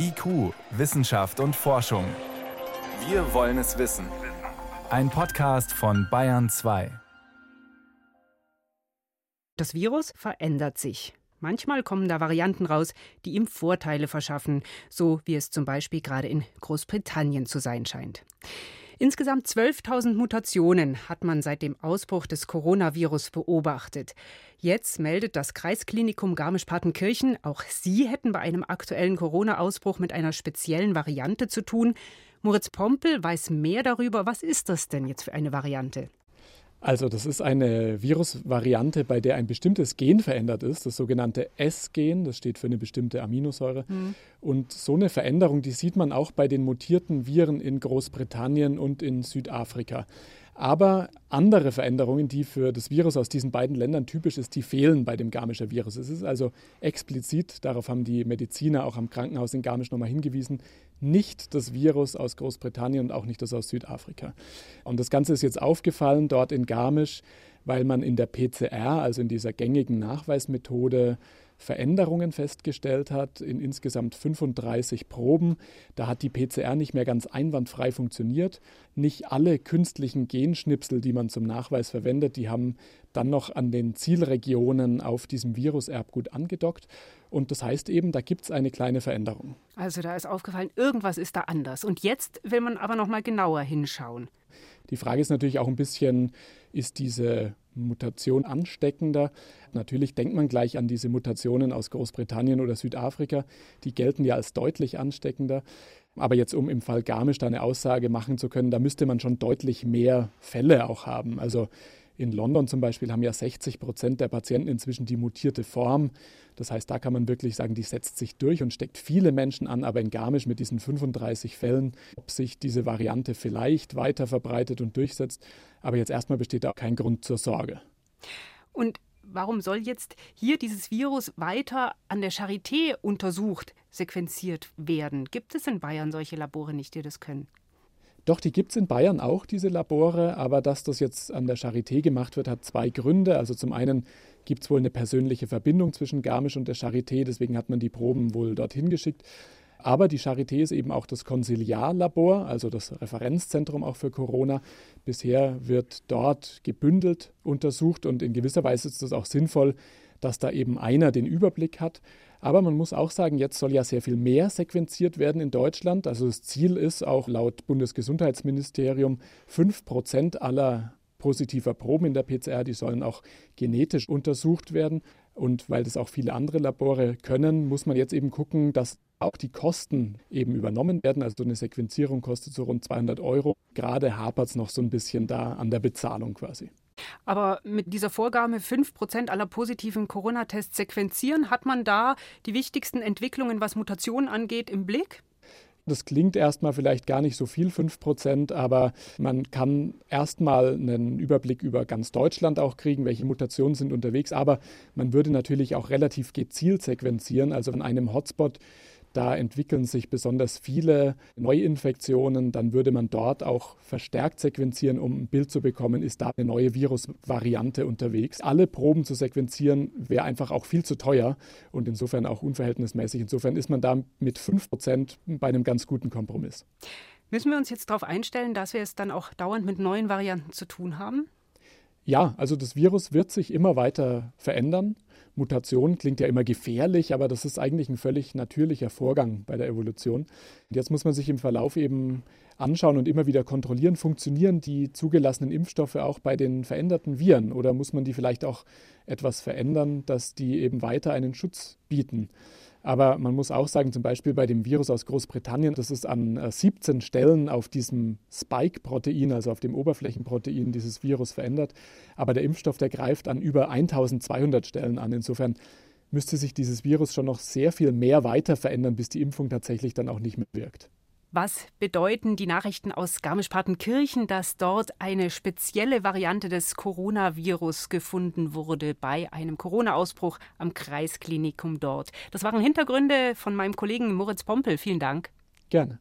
IQ, Wissenschaft und Forschung. Wir wollen es wissen. Ein Podcast von Bayern 2. Das Virus verändert sich. Manchmal kommen da Varianten raus, die ihm Vorteile verschaffen, so wie es zum Beispiel gerade in Großbritannien zu sein scheint. Insgesamt 12.000 Mutationen hat man seit dem Ausbruch des Coronavirus beobachtet. Jetzt meldet das Kreisklinikum Garmisch-Partenkirchen, auch sie hätten bei einem aktuellen Corona-Ausbruch mit einer speziellen Variante zu tun. Moritz Pompel weiß mehr darüber. Was ist das denn jetzt für eine Variante? Also das ist eine Virusvariante, bei der ein bestimmtes Gen verändert ist, das sogenannte S-Gen, das steht für eine bestimmte Aminosäure. Mhm. Und so eine Veränderung, die sieht man auch bei den mutierten Viren in Großbritannien und in Südafrika. Aber andere Veränderungen, die für das Virus aus diesen beiden Ländern typisch ist, die fehlen bei dem Garmischer Virus. Es ist also explizit, darauf haben die Mediziner auch am Krankenhaus in Garmisch nochmal hingewiesen, nicht das Virus aus Großbritannien und auch nicht das aus Südafrika. Und das Ganze ist jetzt aufgefallen dort in Garmisch, weil man in der PCR, also in dieser gängigen Nachweismethode, Veränderungen festgestellt hat in insgesamt 35 Proben. Da hat die PCR nicht mehr ganz einwandfrei funktioniert. Nicht alle künstlichen Genschnipsel, die man zum Nachweis verwendet, die haben dann noch an den Zielregionen auf diesem Viruserbgut angedockt. Und das heißt eben, da gibt es eine kleine Veränderung. Also da ist aufgefallen, irgendwas ist da anders. Und jetzt will man aber noch mal genauer hinschauen. Die Frage ist natürlich auch ein bisschen, ist diese Mutation ansteckender. Natürlich denkt man gleich an diese Mutationen aus Großbritannien oder Südafrika. Die gelten ja als deutlich ansteckender. Aber jetzt, um im Fall Garmisch da eine Aussage machen zu können, da müsste man schon deutlich mehr Fälle auch haben. Also in London zum Beispiel haben ja 60 Prozent der Patienten inzwischen die mutierte Form. Das heißt, da kann man wirklich sagen, die setzt sich durch und steckt viele Menschen an. Aber in Garmisch mit diesen 35 Fällen, ob sich diese Variante vielleicht weiter verbreitet und durchsetzt. Aber jetzt erstmal besteht da kein Grund zur Sorge. Und warum soll jetzt hier dieses Virus weiter an der Charité untersucht, sequenziert werden? Gibt es in Bayern solche Labore nicht, die das können? Doch, die gibt es in Bayern auch, diese Labore, aber dass das jetzt an der Charité gemacht wird, hat zwei Gründe. Also zum einen gibt es wohl eine persönliche Verbindung zwischen Garmisch und der Charité, deswegen hat man die Proben wohl dorthin geschickt. Aber die Charité ist eben auch das Konsiliarlabor, also das Referenzzentrum auch für Corona. Bisher wird dort gebündelt untersucht und in gewisser Weise ist es auch sinnvoll, dass da eben einer den Überblick hat. Aber man muss auch sagen, jetzt soll ja sehr viel mehr sequenziert werden in Deutschland. Also das Ziel ist auch laut Bundesgesundheitsministerium, fünf Prozent aller positiver Proben in der PCR, die sollen auch genetisch untersucht werden. Und weil das auch viele andere Labore können, muss man jetzt eben gucken, dass auch die Kosten eben übernommen werden. Also eine Sequenzierung kostet so rund 200 Euro. Gerade hapert es noch so ein bisschen da an der Bezahlung quasi. Aber mit dieser Vorgabe, 5% aller positiven Corona-Tests sequenzieren, hat man da die wichtigsten Entwicklungen, was Mutationen angeht, im Blick? Das klingt erstmal vielleicht gar nicht so viel, 5%, aber man kann erstmal einen Überblick über ganz Deutschland auch kriegen, welche Mutationen sind unterwegs. Aber man würde natürlich auch relativ gezielt sequenzieren, also an einem Hotspot da entwickeln sich besonders viele Neuinfektionen. Dann würde man dort auch verstärkt sequenzieren, um ein Bild zu bekommen, ist da eine neue Virusvariante unterwegs. Alle Proben zu sequenzieren wäre einfach auch viel zu teuer und insofern auch unverhältnismäßig. Insofern ist man da mit 5% bei einem ganz guten Kompromiss. Müssen wir uns jetzt darauf einstellen, dass wir es dann auch dauernd mit neuen Varianten zu tun haben? Ja, also das Virus wird sich immer weiter verändern. Mutation klingt ja immer gefährlich, aber das ist eigentlich ein völlig natürlicher Vorgang bei der Evolution. Und jetzt muss man sich im Verlauf eben anschauen und immer wieder kontrollieren, funktionieren die zugelassenen Impfstoffe auch bei den veränderten Viren oder muss man die vielleicht auch etwas verändern, dass die eben weiter einen Schutz bieten. Aber man muss auch sagen, zum Beispiel bei dem Virus aus Großbritannien, das ist an 17 äh, Stellen auf diesem Spike-Protein, also auf dem Oberflächenprotein dieses Virus verändert. Aber der Impfstoff, der greift an über 1200 Stellen an. Insofern müsste sich dieses Virus schon noch sehr viel mehr weiter verändern, bis die Impfung tatsächlich dann auch nicht mehr wirkt. Was bedeuten die Nachrichten aus Garmisch-Partenkirchen, dass dort eine spezielle Variante des Coronavirus gefunden wurde bei einem Corona-Ausbruch am Kreisklinikum dort? Das waren Hintergründe von meinem Kollegen Moritz Pompel. Vielen Dank. Gerne.